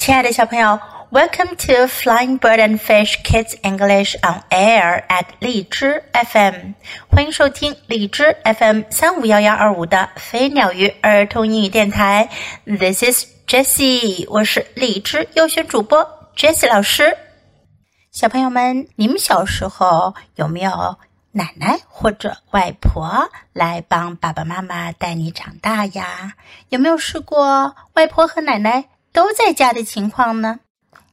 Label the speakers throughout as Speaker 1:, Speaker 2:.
Speaker 1: 亲爱的小朋友，Welcome to Flying Bird and Fish Kids English on Air at 荔枝 FM，欢迎收听荔枝 FM 三五幺幺二五的飞鸟鱼儿童英语电台。This is Jessie，我是荔枝优选主播 Jessie 老师。小朋友们，你们小时候有没有奶奶或者外婆来帮爸爸妈妈带你长大呀？有没有试过外婆和奶奶？都在家的情况呢？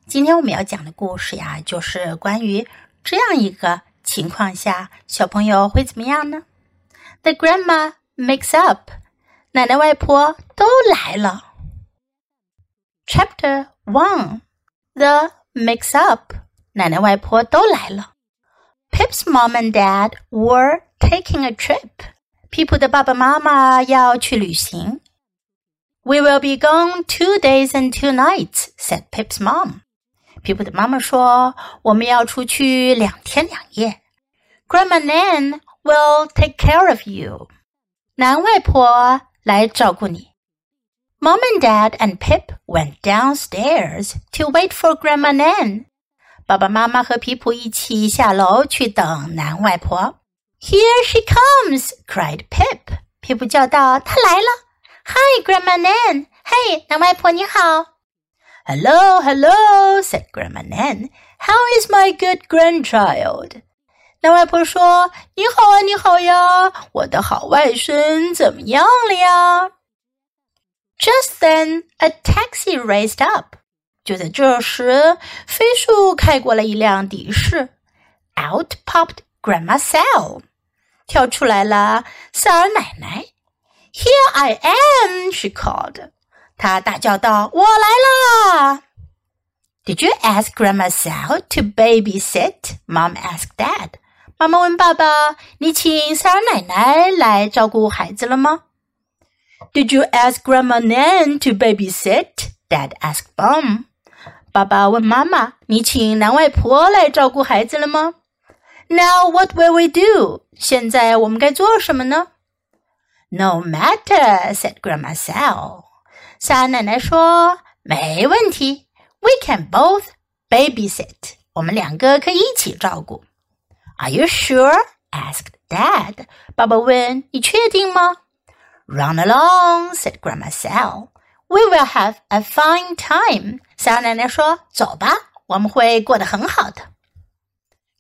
Speaker 1: 今天我们要讲的故事呀，就是关于这样一个情况下，小朋友会怎么样呢？The grandma Mix-up，奶奶外婆都来了。Chapter One，The Mix-up，奶奶外婆都来了。Pip's mom and dad were taking a trip，皮普的爸爸妈妈要去旅行。We will be gone two days and two nights," said Pip's mom. 皮普的妈妈说：“我们要出去两天两夜。” Grandma Nan will take care of you. 南外婆来照顾你。Mom and Dad and Pip went downstairs to wait for Grandma Nan. 爸爸妈妈和皮普一起下楼去等南外婆。Here she comes! cried Pip. 皮普叫道：“她来了。” ” Hi, Grandma Nan. Hey, 南外婆你好。Hello, hello, said Grandma Nan. How is my good grandchild? 南外婆说：“你好啊，你好呀，我的好外孙怎么样了呀？”Just then, a taxi raced up. 就在这时，飞速开过了一辆的士。Out popped Grandma Sal，跳出来了塞尔奶奶。 here I am! She called. 她大叫道：“我来啦！” Did you ask Grandma Sal to babysit? Mom asked Dad. 妈妈问爸爸：“你请塞尔奶奶来照顾孩子了吗？”Did you ask Grandma Nan to babysit? Dad asked Mom. 爸爸问妈妈：“你请南外婆来照顾孩子了吗？”Now what will we do? 现在我们该做什么呢 ？no matter," said Grandma Sal. 萨奶奶说：“没问题，We can both babysit. 我们两个可以一起照顾。” Are you sure? asked Dad. 爸爸问：“你确定吗？”Run along, said Grandma Sal. We will have a fine time. 萨奶奶说：“走吧，我们会过得很好的。”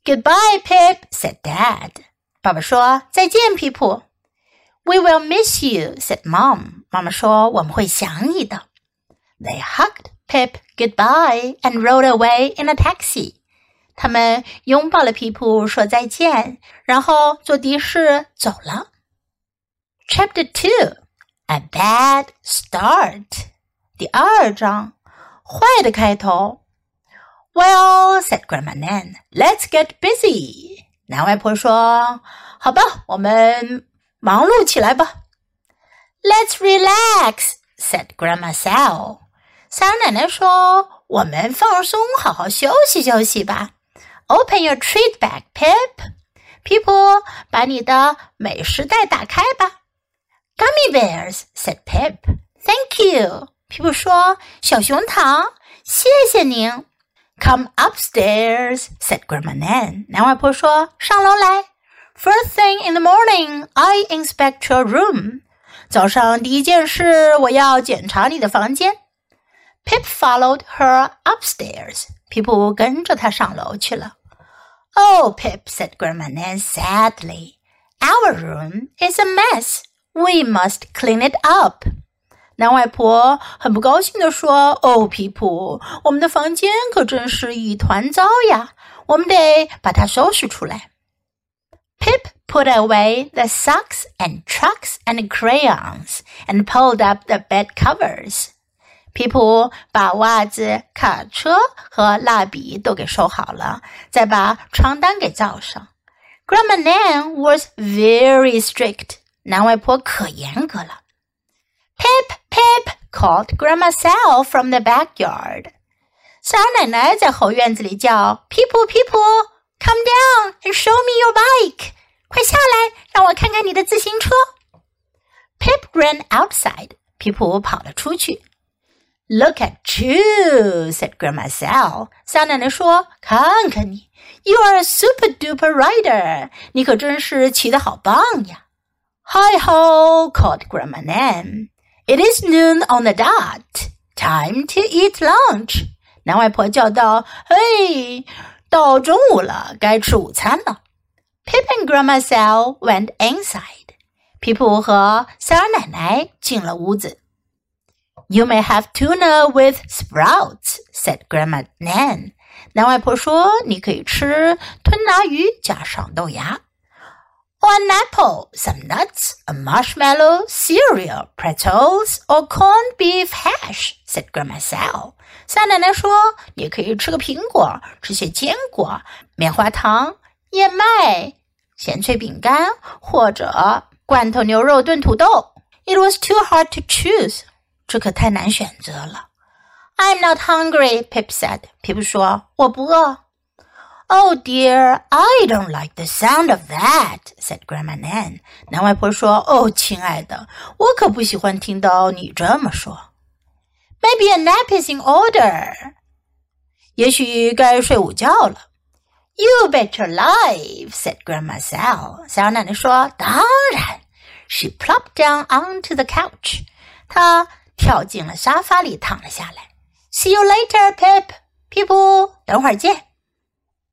Speaker 1: Goodbye, Pip, said Dad. 爸爸说：“再见，皮普。” ” We will miss you," said Mom. 妈妈说我们会想你的。They hugged Pip goodbye and rode away in a taxi. 他们拥抱了皮普，说再见，然后坐的士走了。Chapter Two: A Bad Start. 第二章，坏的开头。Well, said Grandma Nan, let's get busy. 南外婆说：“好吧，我们忙碌起来吧。Let's relax," said Grandma Sal. 萨尔奶奶说：“我们放松，好好休息休息吧。”Open your treat bag, Pip. 皮普，把你的美食袋打开吧。Gummy bears, said Pip. Thank you. 皮普说：“小熊糖，谢谢您。” Come upstairs, said Grandma Nan. 南外婆说：“上楼来。” First thing in the morning, I inspect your room. 早上第一件事，我要检查你的房间。Pip followed her upstairs. 皮普跟着她上楼去了。Oh, Pip, said Grandma Nan sadly, our room is a mess. We must clean it up. 南外婆很不高兴地说：“哦，皮普，我们的房间可真是一团糟呀，我们得把它收拾出来。” Pip put away the socks and trucks and crayons and pulled up the bed covers. 皮普把袜子、卡车和蜡笔都给收好了，再把床单给罩上。Grandma Nan was very strict. 南外婆可严格了。Pip, Pip called Grandma Sal from the backyard. 萨尔奶奶在后院子里叫：“皮普，皮普。” Come down and show me your bike. 快下来，让我看看你的自行车。Pip ran outside. 皮普跑了出去。Look at you, said Grandma Sal. 三奶奶说：“看看你，You are a super duper rider. 你可真是骑得好棒呀。” Hi ho, called Grandma Nan. It is noon on the dot. Time to eat lunch. 南外婆叫道：“嘿！”到中午了，该吃午餐了。” Pip and Grandma Sal went inside. 皮普和塞尔奶奶进了屋子。You may have tuna with sprouts," said Grandma Nan. 南外婆说：“你可以吃吞拿鱼加上豆芽。” One apple, some nuts, a marshmallow, cereal, pretzels, or corned beef hash," said Grandma Sal. 三奶奶说：“你可以吃个苹果，吃些坚果、棉花糖、燕麦、咸脆饼干，或者罐头牛肉炖土豆。” It was too hard to choose. 这可太难选择了。I'm not hungry, Pip said. 皮普说：“我不饿。” ” Oh dear, I don't like the sound of that," said Grandma Nan. 南外婆说：“哦，亲爱的，我可不喜欢听到你这么说。” Maybe a nap is in order. 也许该睡午觉了。You bet your life, said Grandma Sal. 小奶奶说：“当然。” She plopped down onto the couch. 她跳进了沙发里，躺了下来。See you later, Pip. 皮普，等会儿见。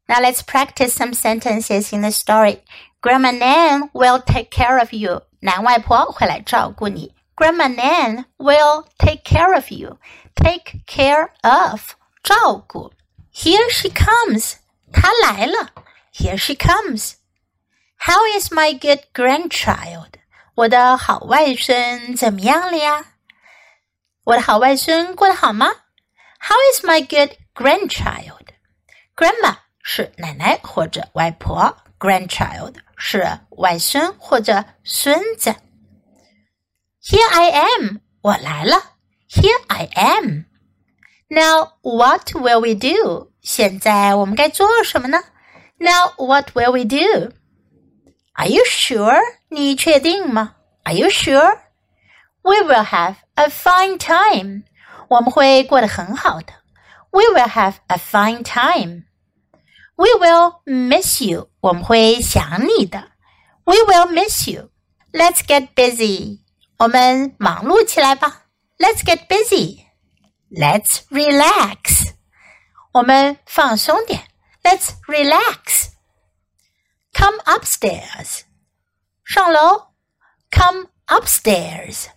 Speaker 1: now let's practice some sentences in the story. Grandma Nan will take care of you. 南外婆会来照顾你。Grandma Nan will take care of you. Take care of 照顾。Here she comes. 她来了。Here she comes. How is my good grandchild? how is my good grandchild? Grandma 是奶奶或者外婆，grandchild 是外孙或者孙子。Here I am，我来了。Here I am。Now what will we do？现在我们该做什么呢？Now what will we do？Are you sure？你确定吗？Are you sure？we will have a fine time. 我们会过得很好的。We will have a fine time. We will miss you. 我们会想你的。We will miss you. Let's get busy. 我们忙碌起来吧。Let's get busy. Let's relax. 我们放松点。Let's relax. Come upstairs. 上楼。Come upstairs.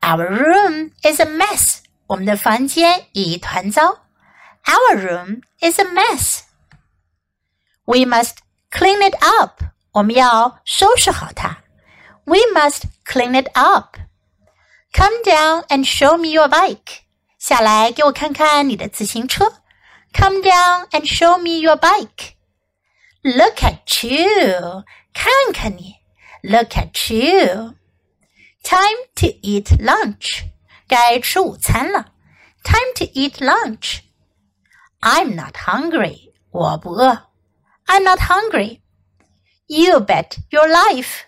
Speaker 1: Our room is a mess. 我们的房间一团糟。Our room is a mess. We must clean it up. 我们要收拾好它。We must clean it up. Come down and show me your bike. 下来给我看看你的自行车。Come down and show me your bike. Look at you. 看看你。Look at you. Time to eat lunch. 该吃午餐了。Time to eat lunch. I'm not hungry. 我不饿。 I'm not hungry. You bet your life.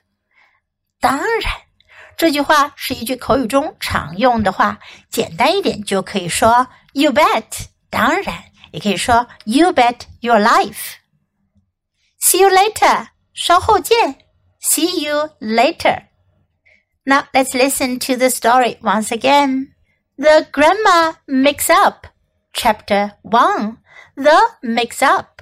Speaker 1: 当然，这句话是一句口语中常用的话。简单一点就可以说 You bet. 当然，也可以说 You bet your life. See you later. 稍后见。See you later. Now let's listen to the story once again. The Grandma Mix Up, Chapter 1 The Mix Up.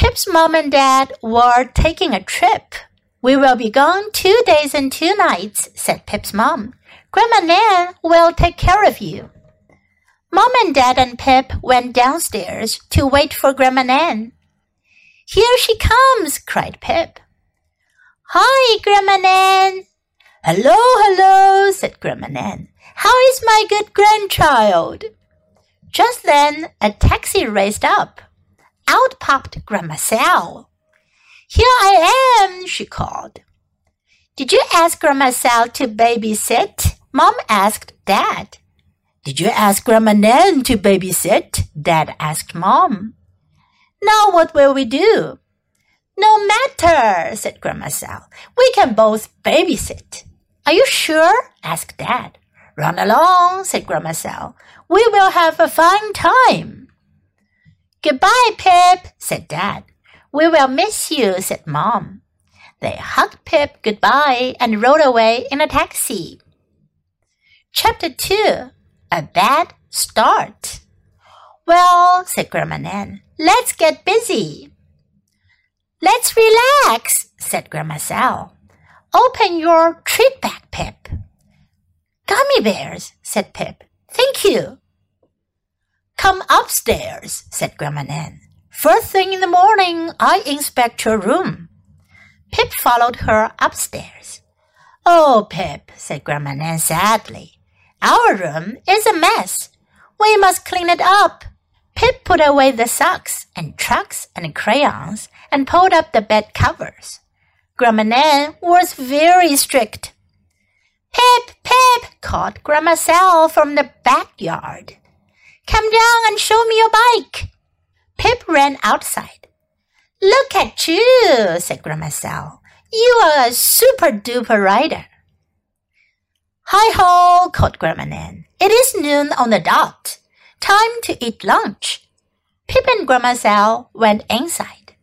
Speaker 1: Pip's mom and dad were taking a trip. We will be gone two days and two nights, said Pip's mom. Grandma Nan will take care of you. Mom and Dad and Pip went downstairs to wait for Grandma Nan. Here she comes, cried Pip. Hi, Grandma Nan, Hello, hello, said Grandma Nan. How is my good grandchild? Just then, a taxi raced up. Out popped Grandma Sal. Here I am, she called. Did you ask Grandma Sal to babysit? Mom asked Dad. Did you ask Grandma Nan to babysit? Dad asked Mom. Now what will we do? No matter, said Grandma Sal. We can both babysit. Are you sure? asked Dad. Run along, said Grandma Sal. We will have a fine time. Goodbye, Pip, said Dad. We will miss you, said Mom. They hugged Pip goodbye and rode away in a taxi. Chapter 2 A Bad Start. Well, said Grandma Nan, let's get busy. Let's relax, said Grandma Sal. Open your treat bag, Pip. Gummy bears, said Pip. Thank you. Come upstairs, said Grandma Nan. First thing in the morning, I inspect your room. Pip followed her upstairs. Oh, Pip, said Grandma Nan sadly. Our room is a mess. We must clean it up. Pip put away the socks and trucks and crayons and pulled up the bed covers. Grandma Nan was very strict. Pip, Pip, called Grandma Sal from the backyard. Come down and show me your bike. Pip ran outside. Look at you, said Grandma Sal. You are a super duper rider. Hi ho, called Grandma Nan. It is noon on the dot. Time to eat lunch. Pip and Grandma Sal went inside.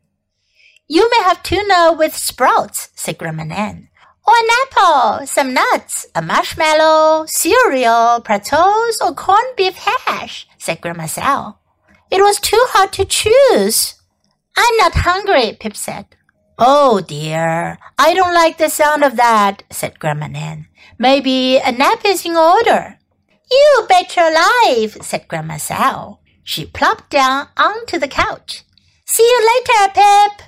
Speaker 1: You may have tuna with sprouts, said Grandma Nan. Or an apple, some nuts, a marshmallow, cereal, pretzels, or corned beef hash, said Grandma Sal. It was too hard to choose. I'm not hungry, Pip said. Oh dear, I don't like the sound of that, said Grandma Nan. Maybe a nap is in order. You bet your life, said Grandma Sal. She plopped down onto the couch. See you later, Pip.